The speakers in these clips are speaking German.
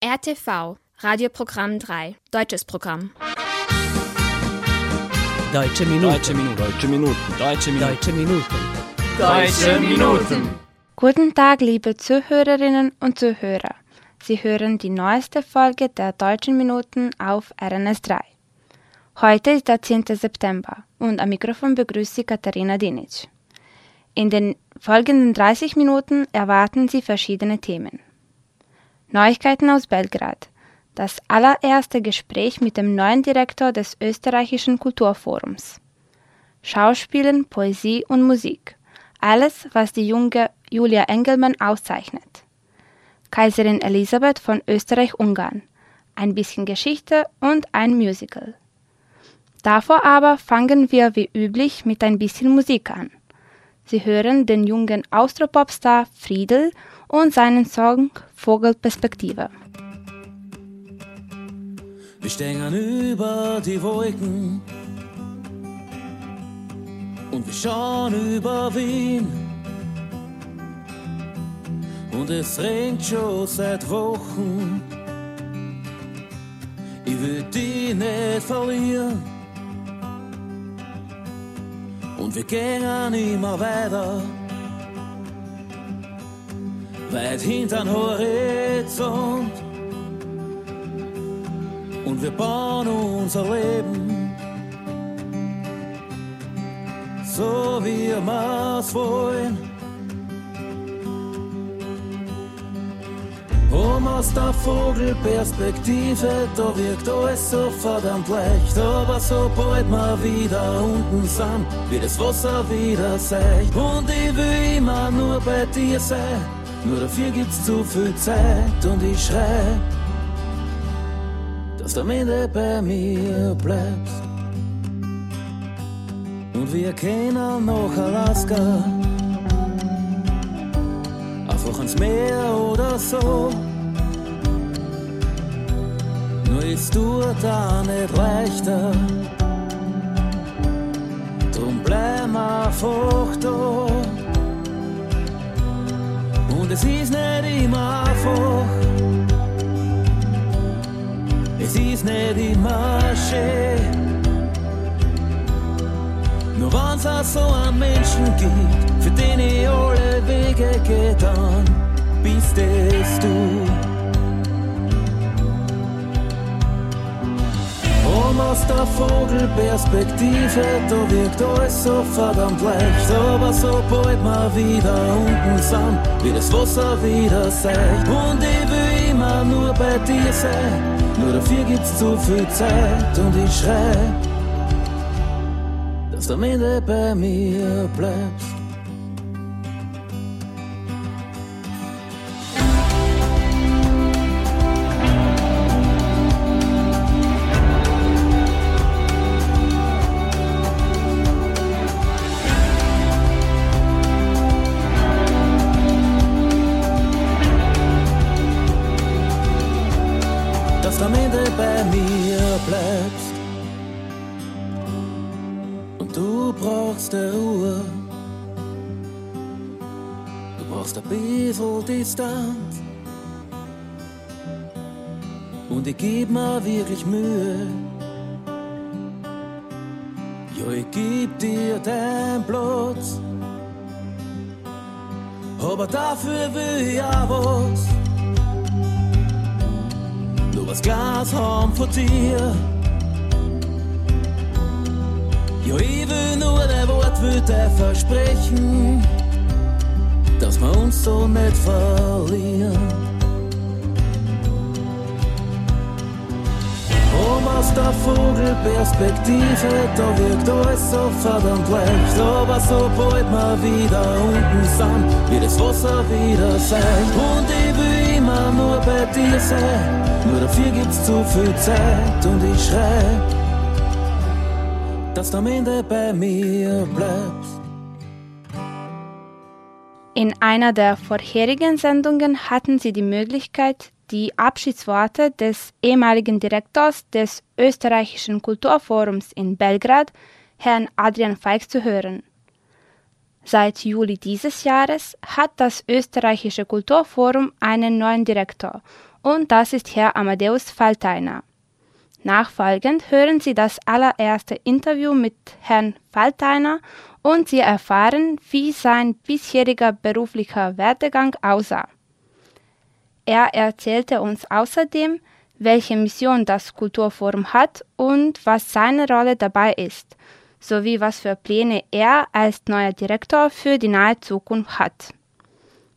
RTV, Radioprogramm 3, deutsches Programm. Deutsche Minuten. Deutsche Minuten. Deutsche Minuten. Deutsche Minuten. Deutsche Minuten. Deutsche Minuten. Guten Tag, liebe Zuhörerinnen und Zuhörer. Sie hören die neueste Folge der Deutschen Minuten auf RNS 3. Heute ist der 10. September und am Mikrofon begrüßt Sie Katharina Dinic. In den folgenden 30 Minuten erwarten Sie verschiedene Themen. Neuigkeiten aus Belgrad. Das allererste Gespräch mit dem neuen Direktor des österreichischen Kulturforums. Schauspielen, Poesie und Musik. Alles, was die junge Julia Engelmann auszeichnet. Kaiserin Elisabeth von Österreich-Ungarn. Ein bisschen Geschichte und ein Musical. Davor aber fangen wir wie üblich mit ein bisschen Musik an. Sie hören den jungen Austropopstar Friedel und seinen Song Vogelperspektive. Wir stehen über die Wolken und wir schauen über Wien. Und es regnet schon seit Wochen. Ich will die nicht verlieren. Und wir gehen immer weiter weit hintern Horizont. Und wir bauen unser Leben, so wie wir es wollen. Um aus der Vogelperspektive, da wirkt alles so verdammt leicht. Aber sobald wir wieder unten sind, wird das Wasser wieder seicht. Und ich will immer nur bei dir sein. Nur dafür gibt's zu viel Zeit und ich schrei, dass du am Ende bei mir bleibst. Und wir gehen nach Alaska, einfach ans Meer oder so. Nur ist du da nicht leichter, drum bleib einfach da. Es ist nicht immer einfach. Es ist nicht immer schön. Nur wenn's auch so einen Menschen gibt, für den ich alle Wege getan, bist es du. Aus der Vogelperspektive, da wirkt alles so verdammt leicht. Aber sobald wir wieder unten sind, wird das Wasser wieder seicht. Und ich will immer nur bei dir sein, nur dafür gibt's zu viel Zeit. Und ich schrei, dass du am Ende bei mir bleibst. Distanz. Und ich geb mir wirklich Mühe. Ja, ich geb dir deinen Platz. Aber dafür will ich auch was nur was Glas haben von dir. Ja, ich will nur der Wort für dir versprechen, dass wir uns so nicht verlieren. Um aus der Vogelperspektive, da wirkt alles so verdammt leicht. Aber sobald wir wieder unten sind, wird das Wasser wieder sein. Und ich will immer nur bei dir sein. Nur dafür gibt's zu viel Zeit und ich schrei, dass du am Ende bei mir bleibst. In einer der vorherigen Sendungen hatten Sie die Möglichkeit, die Abschiedsworte des ehemaligen Direktors des österreichischen Kulturforums in Belgrad, Herrn Adrian Feix, zu hören. Seit Juli dieses Jahres hat das österreichische Kulturforum einen neuen Direktor und das ist Herr Amadeus Falteiner. Nachfolgend hören Sie das allererste Interview mit Herrn Falteiner und Sie erfahren, wie sein bisheriger beruflicher Werdegang aussah. Er erzählte uns außerdem, welche Mission das Kulturforum hat und was seine Rolle dabei ist, sowie was für Pläne er als neuer Direktor für die nahe Zukunft hat.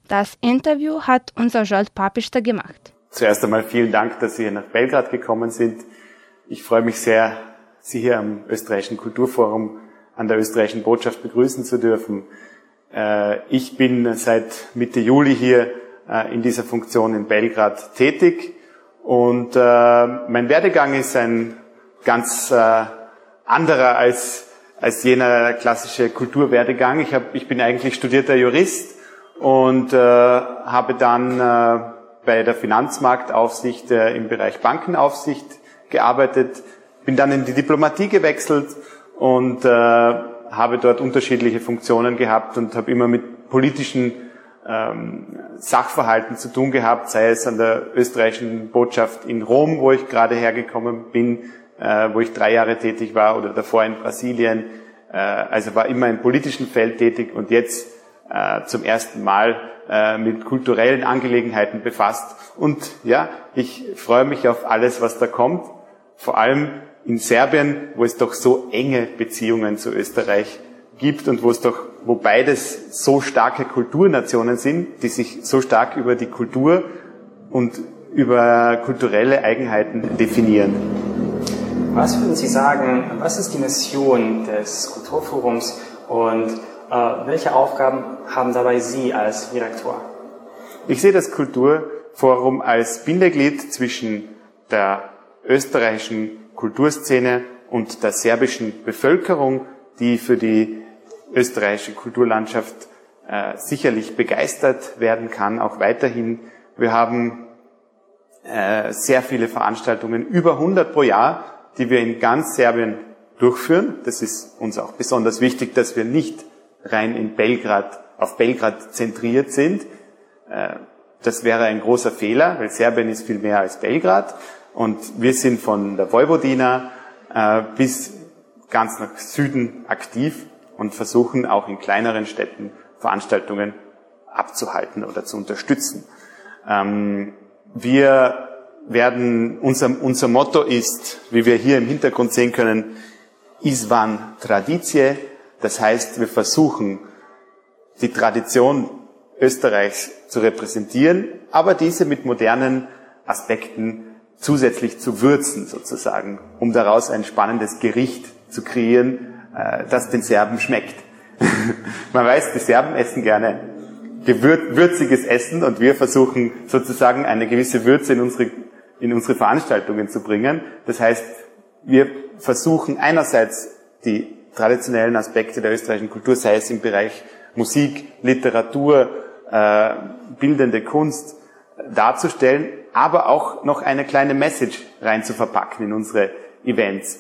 Das Interview hat unser Jolt Papister gemacht. Zuerst einmal vielen Dank, dass Sie hier nach Belgrad gekommen sind. Ich freue mich sehr, Sie hier am österreichischen Kulturforum an der österreichischen Botschaft begrüßen zu dürfen. Äh, ich bin seit Mitte Juli hier äh, in dieser Funktion in Belgrad tätig und äh, mein Werdegang ist ein ganz anderer als, als jener klassische Kulturwerdegang. Ich, hab, ich bin eigentlich studierter Jurist und habe dann bei der Finanzmarktaufsicht im Bereich Bankenaufsicht gearbeitet, bin dann in die Diplomatie gewechselt und äh, habe dort unterschiedliche Funktionen gehabt und habe immer mit politischen ähm, Sachverhalten zu tun gehabt, sei es an der österreichischen Botschaft in Rom, wo ich gerade hergekommen bin, äh, wo ich drei Jahre tätig war, oder davor in Brasilien. Äh, also war immer im politischen Feld tätig und jetzt äh, zum ersten Mal äh, mit kulturellen Angelegenheiten befasst. Und ja, ich freue mich auf alles, was da kommt vor allem in Serbien, wo es doch so enge Beziehungen zu Österreich gibt und wo es doch, wo beides so starke Kulturnationen sind, die sich so stark über die Kultur und über kulturelle Eigenheiten definieren. Was würden Sie sagen, was ist die Mission des Kulturforums und äh, welche Aufgaben haben dabei Sie als Direktor? Ich sehe das Kulturforum als Bindeglied zwischen der österreichischen Kulturszene und der serbischen Bevölkerung, die für die österreichische Kulturlandschaft äh, sicherlich begeistert werden kann, auch weiterhin. Wir haben äh, sehr viele Veranstaltungen, über 100 pro Jahr, die wir in ganz Serbien durchführen. Das ist uns auch besonders wichtig, dass wir nicht rein in Belgrad, auf Belgrad zentriert sind. Äh, das wäre ein großer Fehler, weil Serbien ist viel mehr als Belgrad. Und wir sind von der Vojvodina äh, bis ganz nach Süden aktiv und versuchen auch in kleineren Städten Veranstaltungen abzuhalten oder zu unterstützen. Ähm, wir werden, unser, unser Motto ist, wie wir hier im Hintergrund sehen können, Isvan Traditie. Das heißt, wir versuchen, die Tradition Österreichs zu repräsentieren, aber diese mit modernen Aspekten zusätzlich zu würzen sozusagen, um daraus ein spannendes Gericht zu kreieren, äh, das den Serben schmeckt. Man weiß, die Serben essen gerne würziges Essen und wir versuchen sozusagen eine gewisse Würze in unsere, in unsere Veranstaltungen zu bringen. Das heißt, wir versuchen einerseits die traditionellen Aspekte der österreichischen Kultur, sei es im Bereich Musik, Literatur, äh, bildende Kunst, darzustellen, aber auch noch eine kleine Message rein zu verpacken in unsere Events.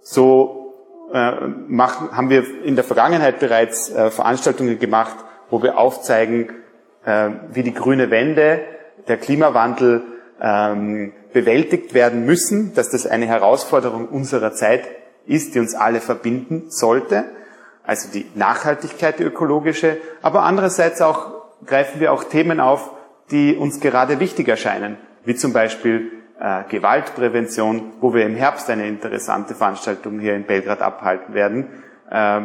So äh, machen, haben wir in der Vergangenheit bereits äh, Veranstaltungen gemacht, wo wir aufzeigen, äh, wie die grüne Wende, der Klimawandel ähm, bewältigt werden müssen, dass das eine Herausforderung unserer Zeit ist, die uns alle verbinden sollte. Also die Nachhaltigkeit, die ökologische, aber andererseits auch greifen wir auch Themen auf, die uns gerade wichtig erscheinen, wie zum Beispiel äh, Gewaltprävention, wo wir im Herbst eine interessante Veranstaltung hier in Belgrad abhalten werden, äh,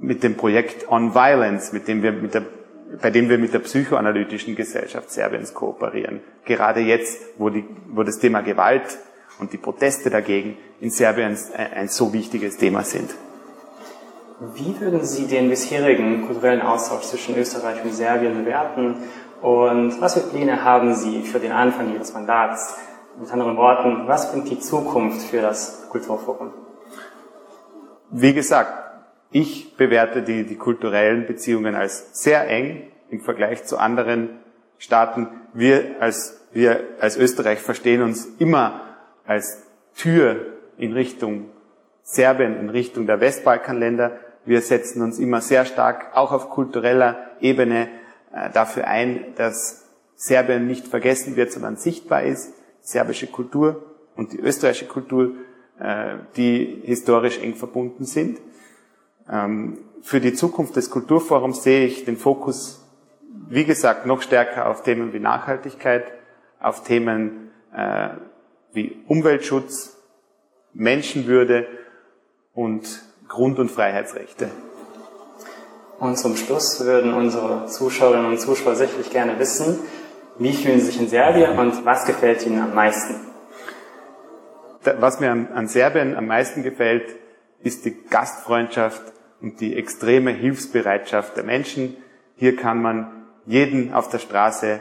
mit dem Projekt On Violence, mit dem wir mit der, bei dem wir mit der psychoanalytischen Gesellschaft Serbiens kooperieren. Gerade jetzt, wo, die, wo das Thema Gewalt und die Proteste dagegen in Serbien ein, ein so wichtiges Thema sind. Wie würden Sie den bisherigen kulturellen Austausch zwischen Österreich und Serbien bewerten und was für Pläne haben Sie für den Anfang Ihres Mandats? Mit anderen Worten, was bringt die Zukunft für das Kulturforum? Wie gesagt, ich bewerte die, die kulturellen Beziehungen als sehr eng im Vergleich zu anderen Staaten. Wir als, wir als Österreich verstehen uns immer als Tür in Richtung Serbien, in Richtung der Westbalkanländer. Wir setzen uns immer sehr stark auch auf kultureller Ebene dafür ein, dass Serbien nicht vergessen wird, sondern sichtbar ist, die serbische Kultur und die österreichische Kultur, äh, die historisch eng verbunden sind. Ähm, für die Zukunft des Kulturforums sehe ich den Fokus, wie gesagt, noch stärker auf Themen wie Nachhaltigkeit, auf Themen äh, wie Umweltschutz, Menschenwürde und Grund- und Freiheitsrechte. Und zum Schluss würden unsere Zuschauerinnen und Zuschauer sicherlich gerne wissen, wie fühlen Sie sich in Serbien und was gefällt Ihnen am meisten? Was mir an, Serbien am meisten gefällt, ist die Gastfreundschaft und die extreme Hilfsbereitschaft der Menschen. Hier kann man jeden auf der Straße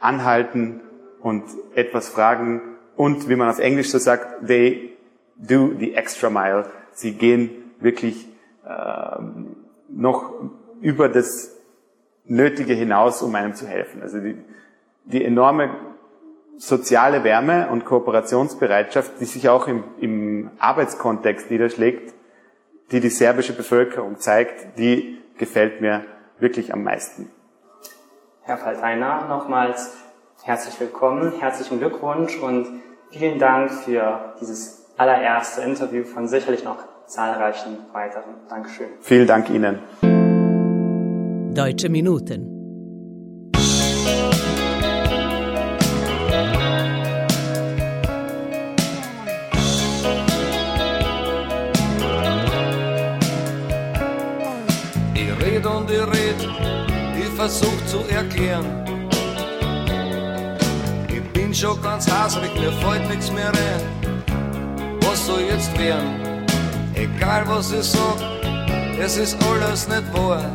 anhalten und etwas fragen und wie man auf Englisch so sagt, they do the extra mile. Sie gehen wirklich äh, noch über das Nötige hinaus, um einem zu helfen. Also die, die enorme soziale Wärme und Kooperationsbereitschaft, die sich auch im, im Arbeitskontext niederschlägt, die die serbische Bevölkerung zeigt, die gefällt mir wirklich am meisten. Herr Falteiner, nochmals herzlich willkommen, herzlichen Glückwunsch und vielen Dank für dieses allererste Interview von sicherlich noch zahlreichen weiteren. Dankeschön. Vielen Dank Ihnen. Deutsche Minuten. Ich red und ich red, ich versuch zu erklären. Ich bin schon ganz hasrig, mir fällt nichts mehr rein. Was soll jetzt werden? Egal was ich sag, es ist alles nicht wahr.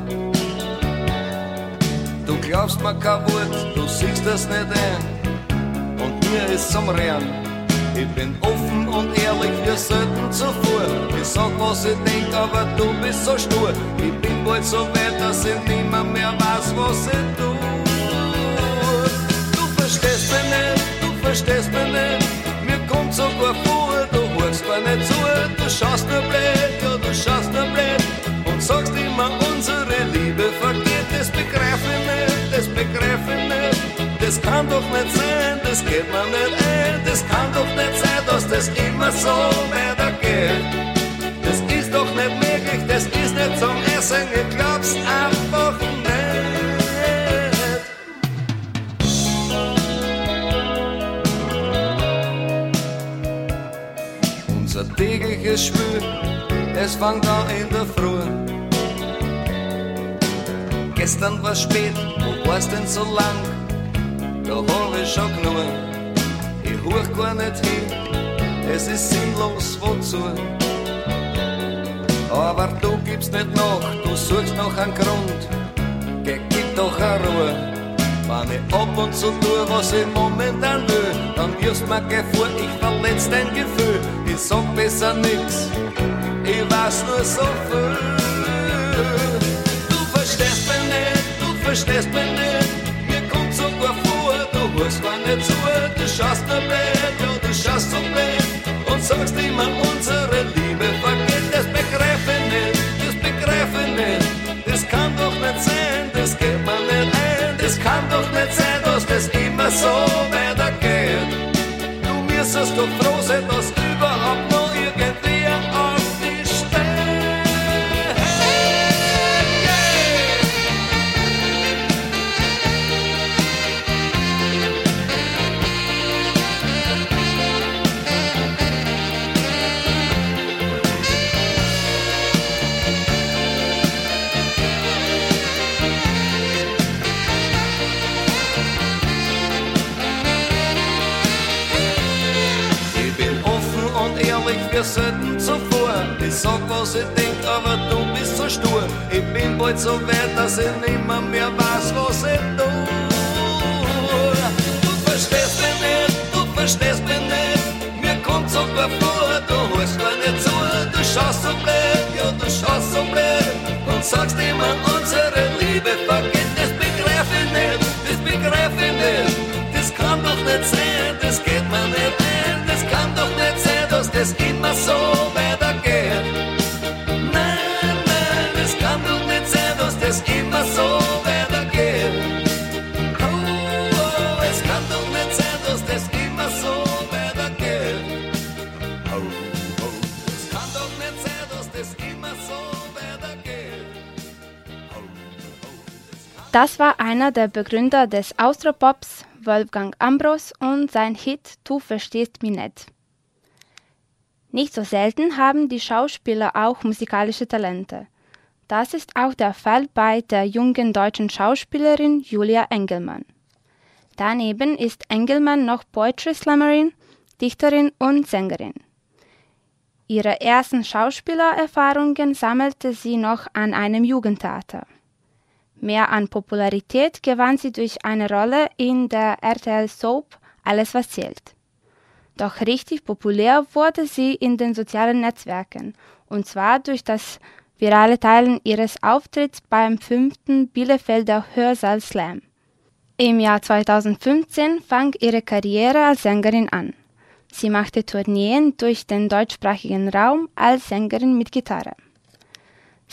Du glaubst mir kein Wort, du siehst das nicht ein. Und mir ist zum Rehren. Ich bin offen und ehrlich wie selten zuvor. Ich sag, was ich denk, aber du bist so stur. Ich bin bald so weit, dass ich nimmer mehr weiß, was ich tu. Du verstehst mich nicht, du verstehst mich Blöd, ja, du blöd. Und sagst immer, unsere Liebe vergeht. Das begreif ich nicht, das begreif ich nicht. Das kann doch nicht sein, das geht mir nicht ein. Das kann doch nicht sein, dass das immer so weitergeht. Tägliches Spiel, es fängt an in der Früh. Gestern war spät, wo war's denn so lang? Da hab ich schon genug. Ich hoch gar nicht hin, es ist sinnlos, wozu? Aber du gibst nicht nach, du suchst noch einen Grund. Gib doch eine Ruhe. Wenn ich ab und zu tue, was ich momentan will, dann wirst mir geh vor, ich verletz dein Gefühl. Ich sag besser nix, ich weiß nur so viel. Du verstehst mich nicht, du verstehst mich nicht. Mir kommt sogar vor, du hörst gar nicht zu. Du schaust nur blöd, ja, du schaust so blöd. Und sagst immer, unsere Liebe vergeht. Das begreif ich nicht, das begreif ich nicht. Das kann doch nicht sein, das geht mir nicht ein. Das kann doch nicht sein, dass das immer so weitergeht. Du müsstest doch froh sein, dass Ich sag, was ich denk, aber du bist so stur. Ich bin bald so weit, dass ich nimmer mehr weiß, was ich tu. Du verstehst mich nicht, du verstehst mich nicht. Mir kommt sogar vor, du hörst gar nicht zu. Du schaust so blöd, ja, du schaust so blöd. Und sagst immer, unsere Liebe vergeht. Das begreif ich nicht, das begreif ich nicht. Das kann doch nicht sein, das geht mir nicht ein. Das kann doch nicht sein, dass das immer so Das war einer der Begründer des Austropops, Wolfgang Ambros, und sein Hit Du verstehst mich nicht. Nicht so selten haben die Schauspieler auch musikalische Talente. Das ist auch der Fall bei der jungen deutschen Schauspielerin Julia Engelmann. Daneben ist Engelmann noch Poetry Slammerin, Dichterin und Sängerin. Ihre ersten Schauspielererfahrungen sammelte sie noch an einem Jugendtheater. Mehr an Popularität gewann sie durch eine Rolle in der RTL Soap Alles was zählt. Doch richtig populär wurde sie in den sozialen Netzwerken, und zwar durch das virale Teilen ihres Auftritts beim fünften Bielefelder Hörsaal Slam. Im Jahr 2015 fang ihre Karriere als Sängerin an. Sie machte Tourneen durch den deutschsprachigen Raum als Sängerin mit Gitarre.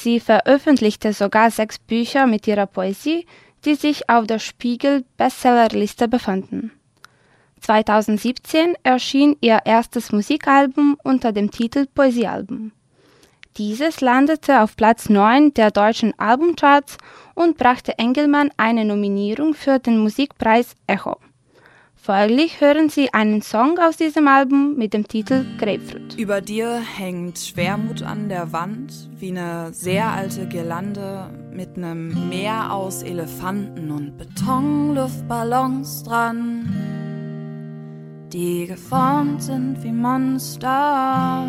Sie veröffentlichte sogar sechs Bücher mit ihrer Poesie, die sich auf der Spiegel Bestsellerliste befanden. 2017 erschien ihr erstes Musikalbum unter dem Titel Poesiealbum. Dieses landete auf Platz 9 der deutschen Albumcharts und brachte Engelmann eine Nominierung für den Musikpreis Echo. Folglich hören Sie einen Song aus diesem Album mit dem Titel Grapefruit. Über dir hängt Schwermut an der Wand, wie eine sehr alte Girlande mit einem Meer aus Elefanten und Betonluftballons dran, die geformt sind wie Monster.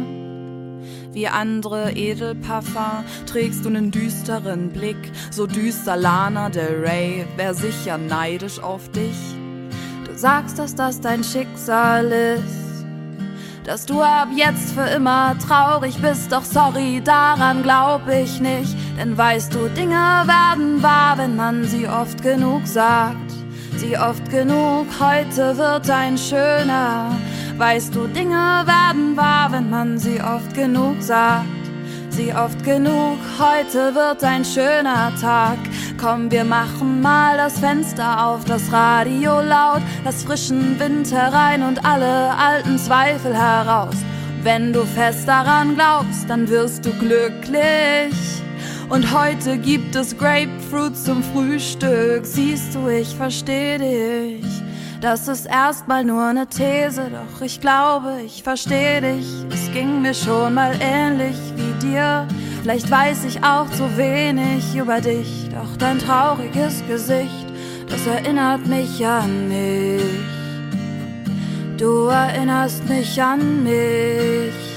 Wie andere Edelparfum trägst du einen düsteren Blick, so düster Lana Del Rey, wär sicher neidisch auf dich. Sagst, dass das dein Schicksal ist, dass du ab jetzt für immer traurig bist, doch sorry, daran glaub ich nicht, denn weißt du, Dinge werden wahr, wenn man sie oft genug sagt. Sie oft genug, heute wird ein schöner Weißt du, Dinge werden wahr, wenn man sie oft genug sagt. Sie oft genug, heute wird ein schöner Tag. Komm, wir machen mal das Fenster auf, das Radio laut, lass frischen Wind herein und alle alten Zweifel heraus. Wenn du fest daran glaubst, dann wirst du glücklich. Und heute gibt es Grapefruit zum Frühstück. Siehst du, ich versteh dich. Das ist erstmal nur eine These, doch ich glaube, ich verstehe dich. Es ging mir schon mal ähnlich wie dir. Vielleicht weiß ich auch zu wenig über dich, doch dein trauriges Gesicht, das erinnert mich an mich. Du erinnerst mich an mich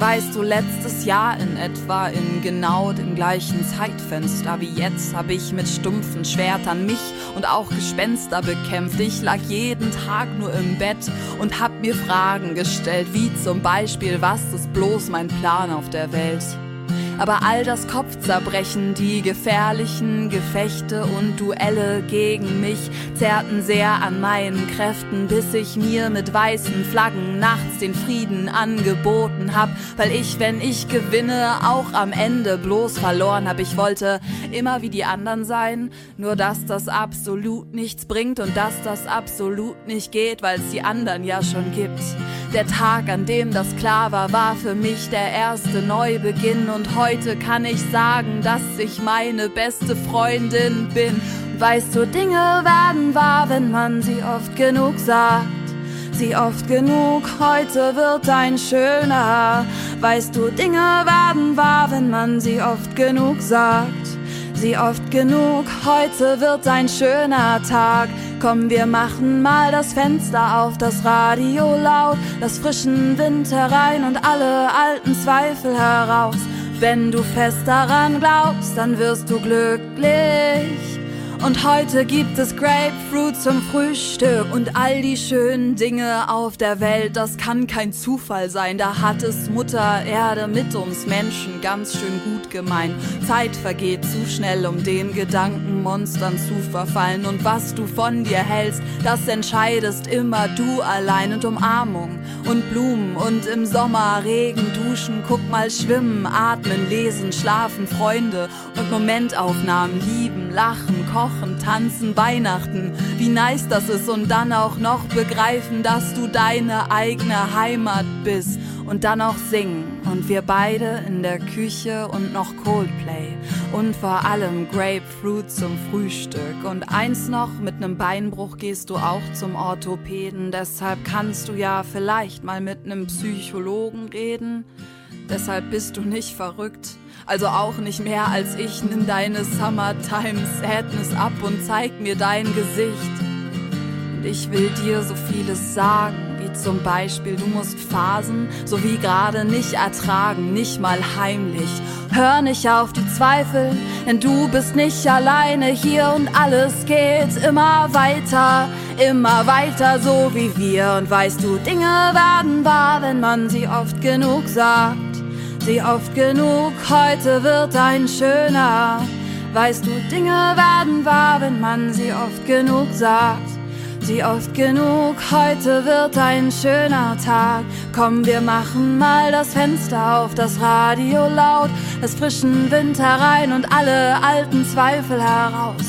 weißt du, letztes Jahr in etwa in genau dem gleichen Zeitfenster wie jetzt habe ich mit stumpfen Schwertern mich und auch Gespenster bekämpft. Ich lag jeden Tag nur im Bett und hab mir Fragen gestellt, wie zum Beispiel, was ist bloß mein Plan auf der Welt? Aber all das Kopfzerbrechen, die gefährlichen Gefechte und Duelle gegen mich zerrten sehr an meinen Kräften, bis ich mir mit weißen Flaggen nachts den Frieden angeboten hab, weil ich, wenn ich gewinne, auch am Ende bloß verloren hab. Ich wollte immer wie die anderen sein, nur dass das absolut nichts bringt und dass das absolut nicht geht, weil es die anderen ja schon gibt. Der Tag, an dem das klar war, war für mich der erste Neubeginn und heute kann ich sagen, dass ich meine beste Freundin bin. Weißt du, Dinge werden wahr, wenn man sie oft genug sagt. Sie oft genug, heute wird ein schöner. Weißt du, Dinge werden wahr, wenn man sie oft genug sagt. Sie oft genug, heute wird ein schöner Tag. Komm, wir machen mal das Fenster auf, das Radio laut, lass frischen Wind herein und alle alten Zweifel heraus. Wenn du fest daran glaubst, dann wirst du glücklich. Und heute gibt es Grapefruit zum Frühstück und all die schönen Dinge auf der Welt, das kann kein Zufall sein. Da hat es Mutter Erde mit uns Menschen ganz schön gut gemeint. Zeit vergeht zu schnell, um den Gedankenmonstern zu verfallen. Und was du von dir hältst, das entscheidest immer du allein. Und Umarmung und Blumen und im Sommer Regen, duschen, guck mal schwimmen, atmen, lesen, schlafen, Freunde und Momentaufnahmen, lieben, lachen, kochen tanzen, Weihnachten, wie nice das ist und dann auch noch begreifen, dass du deine eigene Heimat bist. Und dann auch singen. Und wir beide in der Küche und noch Coldplay. Und vor allem Grapefruit zum Frühstück. Und eins noch, mit nem Beinbruch gehst du auch zum Orthopäden, deshalb kannst du ja vielleicht mal mit nem Psychologen reden, deshalb bist du nicht verrückt. Also auch nicht mehr als ich, nimm deine Summertime Sadness ab und zeig mir dein Gesicht. Und ich will dir so vieles sagen, wie zum Beispiel, du musst Phasen so wie gerade nicht ertragen, nicht mal heimlich. Hör nicht auf die Zweifel, denn du bist nicht alleine hier und alles geht immer weiter, immer weiter so wie wir. Und weißt du, Dinge werden wahr, wenn man sie oft genug sagt sie oft genug, heute wird ein schöner. Weißt du, Dinge werden wahr, wenn man sie oft genug sagt. Sie oft genug, heute wird ein schöner Tag. Komm, wir machen mal das Fenster auf, das Radio laut, das frischen Wind herein und alle alten Zweifel heraus.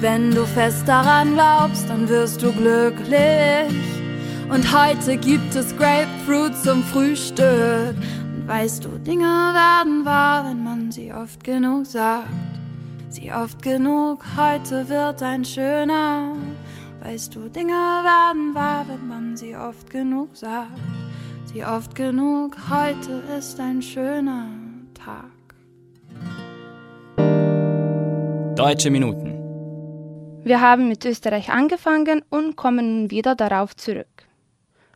Wenn du fest daran glaubst, dann wirst du glücklich. Und heute gibt es Grapefruit zum Frühstück. Weißt du, Dinge werden wahr, wenn man sie oft genug sagt. Sie oft genug, heute wird ein schöner. Weißt du, Dinge werden wahr, wenn man sie oft genug sagt. Sie oft genug, heute ist ein schöner Tag. Deutsche Minuten. Wir haben mit Österreich angefangen und kommen nun wieder darauf zurück.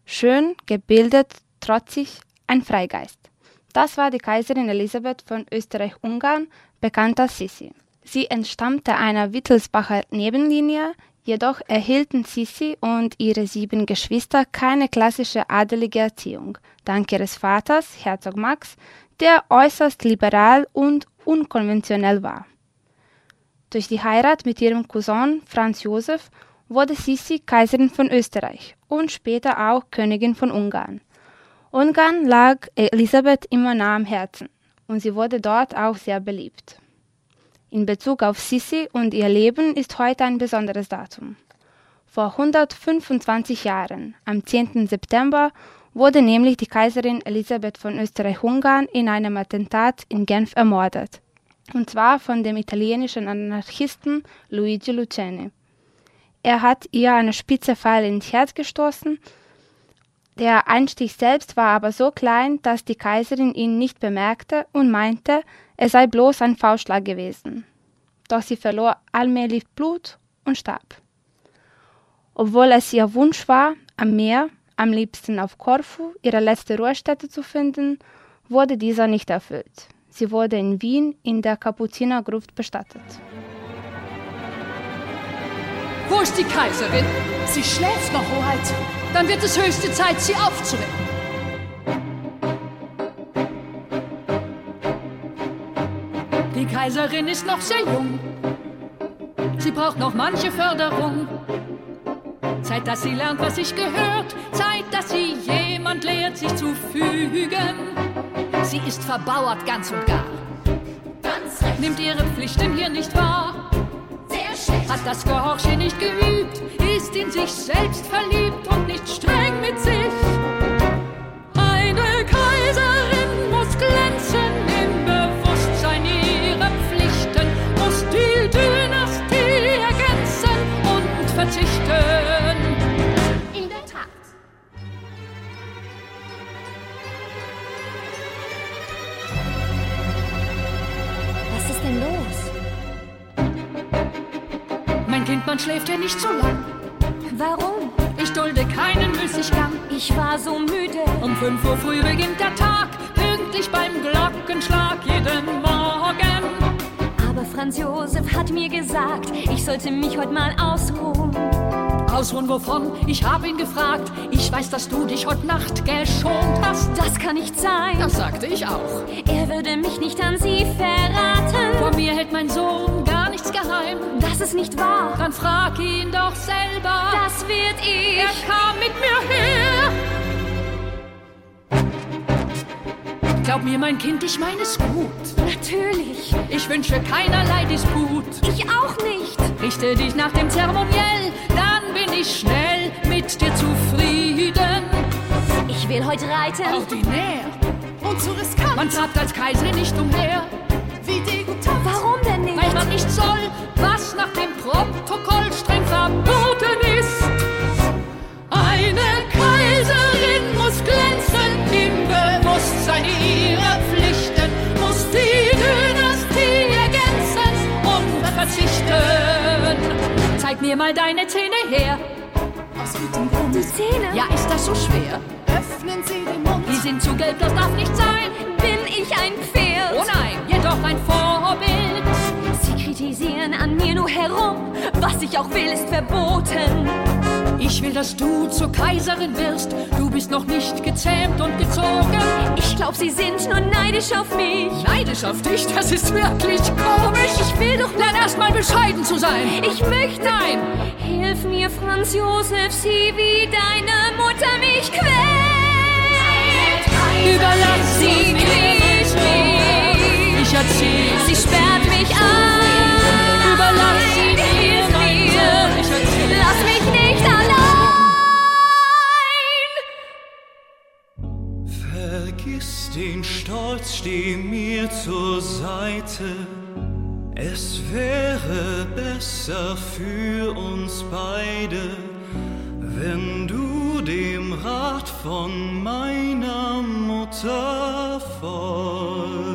Schön, gebildet, trotzig, ein Freigeist. Das war die Kaiserin Elisabeth von Österreich-Ungarn, bekannt als Sissi. Sie entstammte einer Wittelsbacher Nebenlinie, jedoch erhielten Sissi und ihre sieben Geschwister keine klassische adelige Erziehung, dank ihres Vaters, Herzog Max, der äußerst liberal und unkonventionell war. Durch die Heirat mit ihrem Cousin Franz Josef wurde Sissi Kaiserin von Österreich und später auch Königin von Ungarn. Ungarn lag Elisabeth immer nah am Herzen und sie wurde dort auch sehr beliebt. In Bezug auf Sissi und ihr Leben ist heute ein besonderes Datum. Vor 125 Jahren, am 10. September, wurde nämlich die Kaiserin Elisabeth von Österreich-Ungarn in einem Attentat in Genf ermordet, und zwar von dem italienischen Anarchisten Luigi Luceni. Er hat ihr eine spitze Pfeil ins Herz gestoßen der Einstich selbst war aber so klein, dass die Kaiserin ihn nicht bemerkte und meinte, es sei bloß ein Faustschlag gewesen. Doch sie verlor allmählich Blut und starb. Obwohl es ihr Wunsch war, am Meer, am liebsten auf Korfu, ihre letzte Ruhestätte zu finden, wurde dieser nicht erfüllt. Sie wurde in Wien in der Kapuzinergruft bestattet. Wo ist die Kaiserin? Sie schläft noch, Hoheit. Dann wird es höchste Zeit, sie aufzuwecken. Die Kaiserin ist noch sehr jung. Sie braucht noch manche Förderung. Zeit, dass sie lernt, was sich gehört. Zeit, dass sie jemand lehrt, sich zu fügen. Sie ist verbauert ganz und gar. Ganz recht. Nimmt ihre Pflichten hier nicht wahr. Hat das Gehorchen nicht geübt. Ist in sich selbst verliebt und nicht streng mit sich. Man schläft ja nicht so lang. Warum? Ich dulde keinen Müßiggang. Ich war so müde. Um 5 Uhr früh beginnt der Tag, pünktlich beim Glockenschlag jeden Morgen. Aber Franz Josef hat mir gesagt, ich sollte mich heute mal ausruhen. Ausruhen wovon? Ich hab ihn gefragt. Ich weiß, dass du dich heute Nacht geschont hast. Das kann nicht sein. Das sagte ich auch. Er würde mich nicht an sie verraten. Vor mir hält mein Sohn gar nichts geheim. Das ist nicht wahr. Dann frag ihn doch selber. Das wird ich. Er kam mit mir her. Glaub mir, mein Kind, ich meine es gut. Natürlich. Ich wünsche keinerlei Disput. Ich auch nicht. Richte dich nach dem Zeremoniell, dann bin ich schnell mit dir zufrieden. Ich will heute reiten. Ordinär und zu riskant. Man trabt als Kaiserin nicht umher. Wie degutant. Warum man nicht soll, was nach dem Protokoll streng verboten ist. Eine Kaiserin muss glänzen im Bewusstsein ihrer Pflichten, muss die Dynastie ergänzen und verzichten. Zeig mir mal deine Zähne her. Aus gutem Grund. Die Zähne? Ja, ist das so schwer? Öffnen Sie den Mund. Die sind zu gelb, das darf nicht sein. Bin ich ein Pferd? Oh nein, jedoch ein Vorbild. Sie kritisieren an mir nur herum. Was ich auch will, ist verboten. Ich will, dass du zur Kaiserin wirst. Du bist noch nicht gezähmt und gezogen. Ich glaub, Sie sind nur neidisch auf mich. Neidisch auf dich, das ist wirklich komisch. Ich will doch Lern erst mal bescheiden zu sein. Ich möchte. Nein. Hilf mir, Franz Josef, sieh, wie deine Mutter mich quält. Überlass Sie quält mich. Ich erzähl. Sie sperrt mich ein. Den Stolz, steh mir zur Seite. Es wäre besser für uns beide, wenn du dem Rat von meiner Mutter folgst.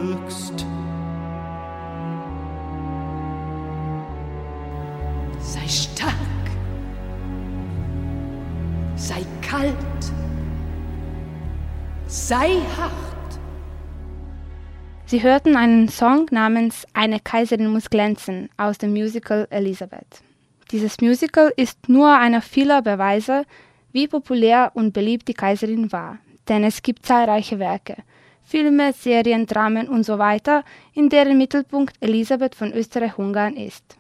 Kalt. Sei hart. Sie hörten einen Song namens Eine Kaiserin muss glänzen aus dem Musical Elisabeth. Dieses Musical ist nur einer vieler Beweise, wie populär und beliebt die Kaiserin war, denn es gibt zahlreiche Werke, Filme, Serien, Dramen und so weiter, in deren Mittelpunkt Elisabeth von Österreich-Ungarn ist.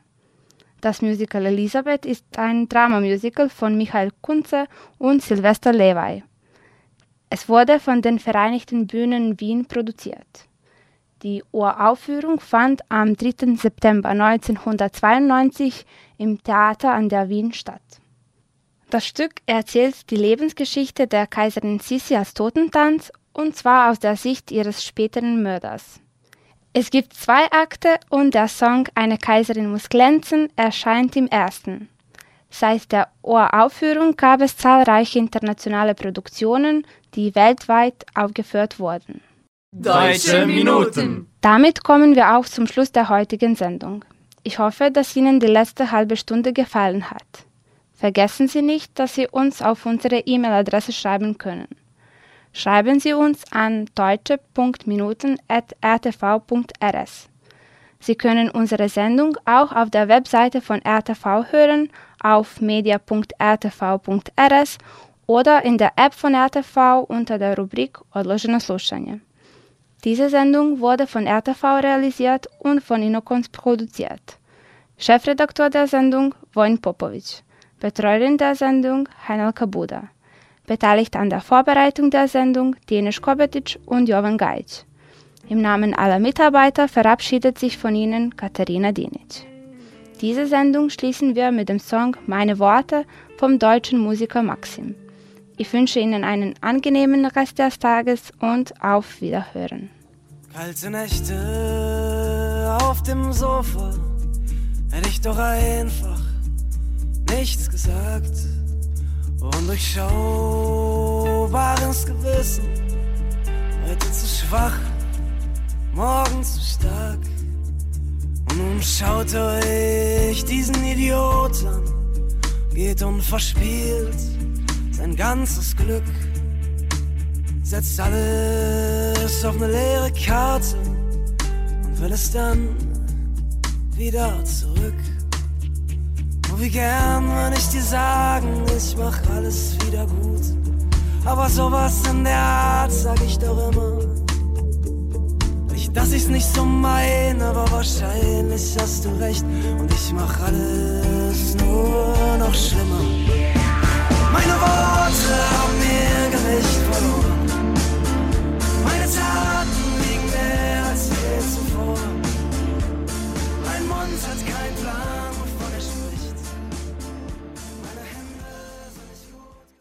Das Musical Elisabeth ist ein Dramamusical von Michael Kunze und Sylvester Levay. Es wurde von den Vereinigten Bühnen Wien produziert. Die Uraufführung fand am 3. September 1992 im Theater an der Wien statt. Das Stück erzählt die Lebensgeschichte der Kaiserin Sissi als Totentanz und zwar aus der Sicht ihres späteren Mörders. Es gibt zwei Akte und der Song Eine Kaiserin muss glänzen erscheint im ersten. Seit der Uraufführung gab es zahlreiche internationale Produktionen, die weltweit aufgeführt wurden. Deutsche Minuten. Damit kommen wir auch zum Schluss der heutigen Sendung. Ich hoffe, dass Ihnen die letzte halbe Stunde gefallen hat. Vergessen Sie nicht, dass Sie uns auf unsere E-Mail-Adresse schreiben können. Schreiben Sie uns an deutsche.minuten.rtv.rs. Sie können unsere Sendung auch auf der Webseite von RTV hören, auf media.rtv.rs oder in der App von RTV unter der Rubrik Odloženo slušanje. Diese Sendung wurde von RTV realisiert und von Inokons produziert. Chefredakteur der Sendung Vojn Popovic. Betreuerin der Sendung Heinel Kabuda. Beteiligt an der Vorbereitung der Sendung Denis Kobetic und Jovan Gajic. Im Namen aller Mitarbeiter verabschiedet sich von Ihnen Katharina Dinic. Diese Sendung schließen wir mit dem Song Meine Worte vom deutschen Musiker Maxim. Ich wünsche Ihnen einen angenehmen Rest des Tages und auf Wiederhören. Kalte Nächte auf dem Sofa, hätte ich doch einfach nichts gesagt. Undurchschaubares Gewissen, heute zu schwach, morgen zu stark. Und nun schaut euch diesen Idiot an, geht unverspielt sein ganzes Glück, setzt alles auf eine leere Karte und will es dann wieder zurück. Wie gern würde ich dir sagen, ich mach alles wieder gut. Aber sowas in der Art sag ich doch immer. Nicht, dass ich's nicht so mein, aber wahrscheinlich hast du recht. Und ich mach alles nur noch schlimmer. Meine Worte haben mir gerecht